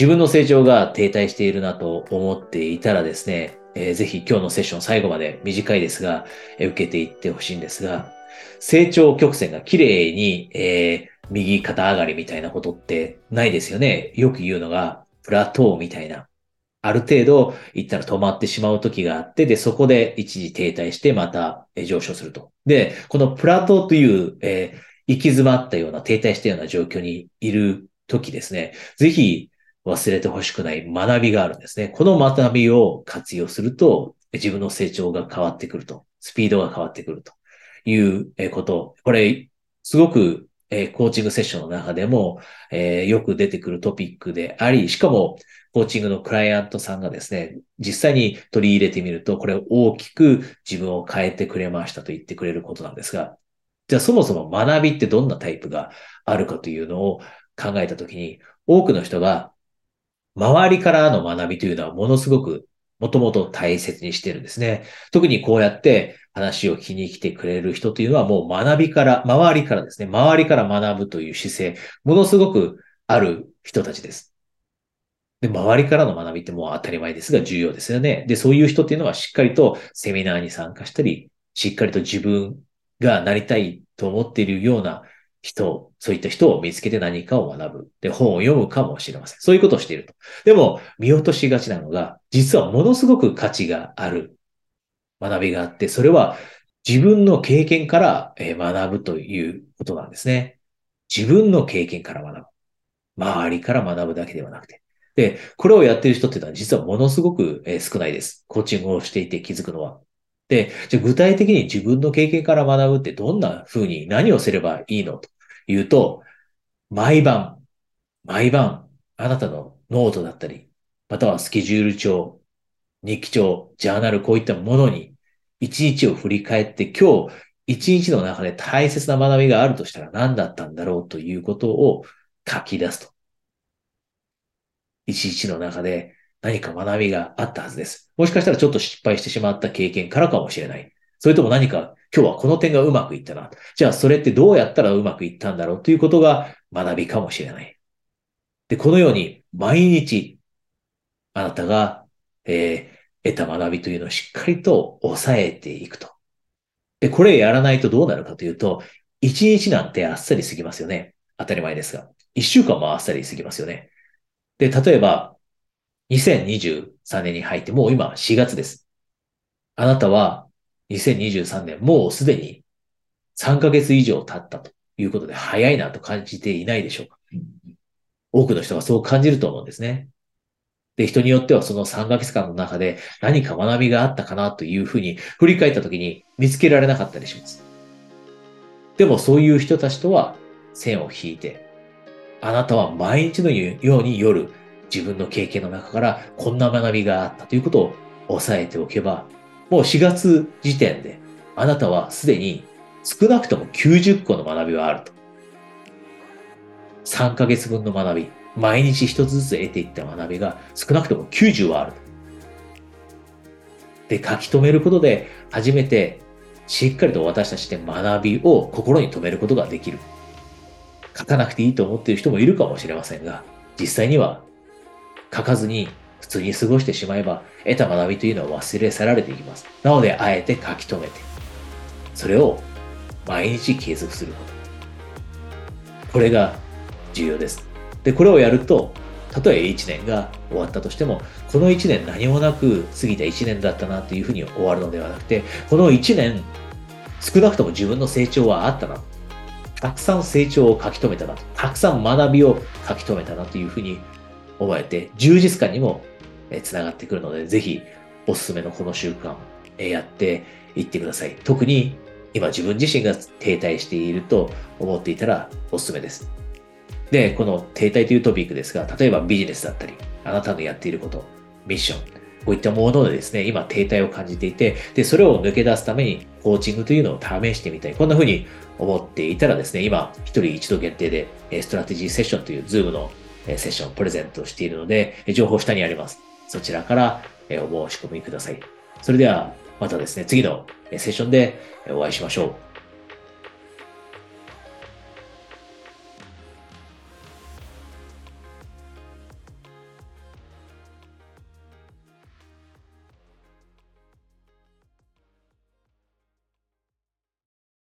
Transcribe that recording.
自分の成長が停滞しているなと思っていたらですね、えー、ぜひ今日のセッション最後まで短いですが、えー、受けていってほしいんですが、成長曲線が綺麗に、えー、右肩上がりみたいなことってないですよね。よく言うのが、プラトーみたいな。ある程度行ったら止まってしまう時があって、で、そこで一時停滞してまた上昇すると。で、このプラトーという、えー、行き詰まったような、停滞したような状況にいる時ですね、ぜひ忘れてほしくない学びがあるんですね。この学びを活用すると、自分の成長が変わってくると、スピードが変わってくるということ。これ、すごくえコーチングセッションの中でも、えよく出てくるトピックであり、しかも、コーチングのクライアントさんがですね、実際に取り入れてみると、これ大きく自分を変えてくれましたと言ってくれることなんですが、じゃあそもそも学びってどんなタイプがあるかというのを考えたときに、多くの人が周りからの学びというのはものすごくもともと大切にしてるんですね。特にこうやって話を聞きに来てくれる人というのはもう学びから、周りからですね、周りから学ぶという姿勢、ものすごくある人たちです。で、周りからの学びってもう当たり前ですが重要ですよね。で、そういう人っていうのはしっかりとセミナーに参加したり、しっかりと自分がなりたいと思っているような人、そういった人を見つけて何かを学ぶ。で、本を読むかもしれません。そういうことをしていると。でも、見落としがちなのが、実はものすごく価値がある学びがあって、それは自分の経験から学ぶということなんですね。自分の経験から学ぶ。周りから学ぶだけではなくて。で、これをやっている人っていうのは実はものすごく少ないです。コーチングをしていて気づくのは。で、じゃ具体的に自分の経験から学ぶってどんな風に何をすればいいの？というと、毎晩、毎晩、あなたのノートだったり、またはスケジュール帳、日記帳、ジャーナル、こういったものに、一日を振り返って、今日、一日の中で大切な学びがあるとしたら何だったんだろう？ということを書き出すと。一日の中で何か学びがあったはずです。もしかしたらちょっと失敗してしまった経験からかもしれない。それとも何か今日はこの点がうまくいったな。じゃあそれってどうやったらうまくいったんだろうということが学びかもしれない。で、このように毎日あなたが、えー、得た学びというのをしっかりと抑えていくと。で、これやらないとどうなるかというと、一日なんてあっさり過ぎますよね。当たり前ですが。一週間もあっさり過ぎますよね。で、例えば、2023年に入ってもう今4月です。あなたは2023年もうすでに3ヶ月以上経ったということで早いなと感じていないでしょうか？多くの人がそう感じると思うんですね。で、人によってはその3ヶ月間の中で何か学びがあったかなというふうに振り返った時に見つけられなかったりします。でもそういう人たちとは線を引いて、あなたは毎日のように夜自分の経験の中からこんな学びがあったということを押さえておけば、もう4月時点であなたはすでに少なくとも90個の学びはあると。3ヶ月分の学び。毎日一つずつ得ていった学びが少なくとも90はある。で、書き留めることで初めてしっかりと私たちで学びを心に留めることができる。書かなくていいと思っている人もいるかもしれませんが、実際には書かずに普通に過ごしてしまえば得た学びというのは忘れ去られていきます。なので、あえて書き留めて、それを毎日継続すること。これが重要です。で、これをやると、たとえ1年が終わったとしても、この1年何もなく過ぎた1年だったなというふうに終わるのではなくて、この1年、少なくとも自分の成長はあったな。たくさん成長を書き留めたな。たくさん学びを書き留めたなというふうに思えて、充実感にもつながってくるので、ぜひおすすめのこの習慣、やっていってください。特に今自分自身が停滞していると思っていたらおすすめです。で、この停滞というトピックですが、例えばビジネスだったり、あなたのやっていること、ミッション、こういったものでですね、今停滞を感じていて、で、それを抜け出すためにコーチングというのを試してみたい。こんな風に思っていたらですね、今、一人一度限定で、ストラテジーセッションという Zoom のセッションをプレゼントしているので、情報下にあります。そちらからお申し込みください。それでは、またですね、次のセッションでお会いしましょう。